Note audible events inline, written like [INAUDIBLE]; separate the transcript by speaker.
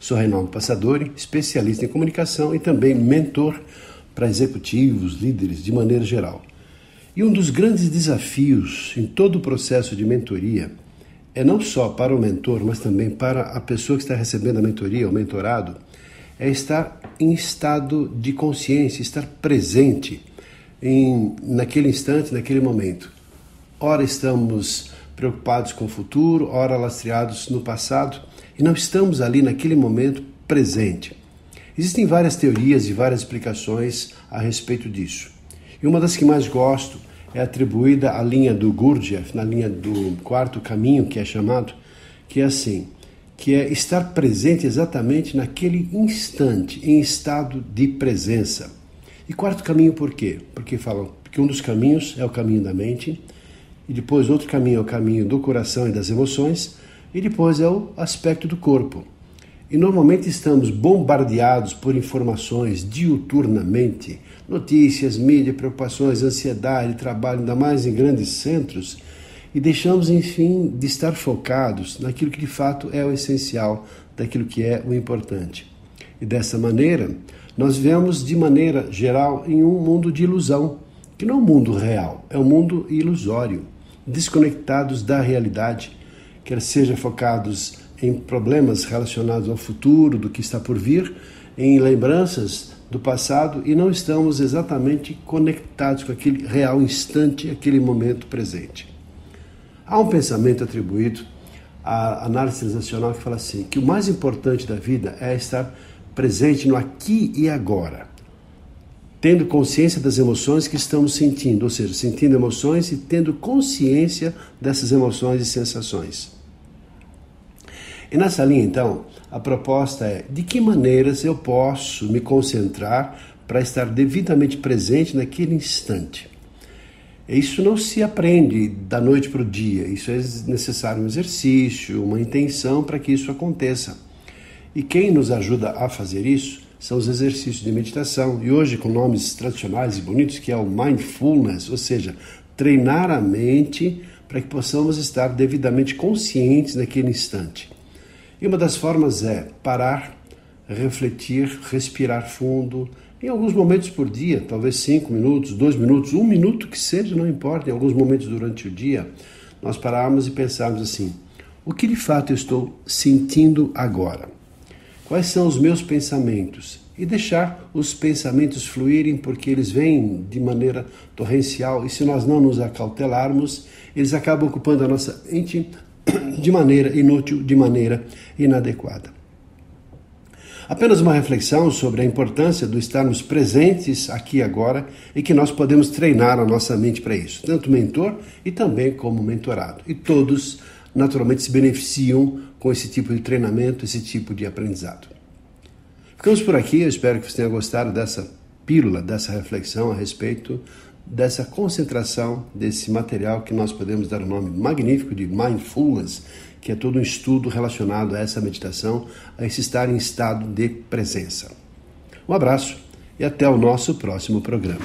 Speaker 1: Sou Reinaldo Passadori, especialista em comunicação e também mentor para executivos, líderes de maneira geral. E um dos grandes desafios em todo o processo de mentoria é não só para o mentor, mas também para a pessoa que está recebendo a mentoria, o mentorado, é estar em estado de consciência, estar presente em, naquele instante, naquele momento. Ora estamos preocupados com o futuro, ora lastreados no passado e não estamos ali naquele momento presente. Existem várias teorias e várias explicações a respeito disso. E uma das que mais gosto é atribuída à linha do Gurdjieff, na linha do quarto caminho, que é chamado, que é assim, que é estar presente exatamente naquele instante, em estado de presença. E quarto caminho por quê? Porque falam que um dos caminhos é o caminho da mente, e depois outro caminho é o caminho do coração e das emoções, e depois é o aspecto do corpo. E normalmente estamos bombardeados por informações diuturnamente, notícias, mídia, preocupações, ansiedade, trabalho, ainda mais em grandes centros, e deixamos, enfim, de estar focados naquilo que de fato é o essencial, daquilo que é o importante. E dessa maneira, nós vivemos de maneira geral em um mundo de ilusão, que não é um mundo real, é um mundo ilusório, desconectados da realidade quer seja focados em problemas relacionados ao futuro, do que está por vir, em lembranças do passado e não estamos exatamente conectados com aquele real instante, aquele momento presente. Há um pensamento atribuído à análise transacional que fala assim: que o mais importante da vida é estar presente no aqui e agora, tendo consciência das emoções que estamos sentindo, ou seja, sentindo emoções e tendo consciência dessas emoções e sensações. E nessa linha, então, a proposta é de que maneiras eu posso me concentrar para estar devidamente presente naquele instante. Isso não se aprende da noite para o dia, isso é necessário um exercício, uma intenção para que isso aconteça. E quem nos ajuda a fazer isso são os exercícios de meditação, e hoje com nomes tradicionais e bonitos, que é o mindfulness, ou seja, treinar a mente para que possamos estar devidamente conscientes naquele instante. E uma das formas é parar, refletir, respirar fundo, em alguns momentos por dia, talvez cinco minutos, dois minutos, um minuto que seja, não importa, em alguns momentos durante o dia, nós pararmos e pensarmos assim: o que de fato eu estou sentindo agora? Quais são os meus pensamentos? E deixar os pensamentos fluírem, porque eles vêm de maneira torrencial e se nós não nos acautelarmos, eles acabam ocupando a nossa mente [COUGHS] de maneira inútil, de maneira inadequada. Apenas uma reflexão sobre a importância do estarmos presentes aqui agora e que nós podemos treinar a nossa mente para isso, tanto mentor e também como mentorado. E todos, naturalmente, se beneficiam com esse tipo de treinamento, esse tipo de aprendizado. Ficamos por aqui, eu espero que você tenha gostado dessa pílula, dessa reflexão a respeito dessa concentração desse material que nós podemos dar o um nome magnífico de mindfulness, que é todo um estudo relacionado a essa meditação, a esse estar em estado de presença. Um abraço e até o nosso próximo programa.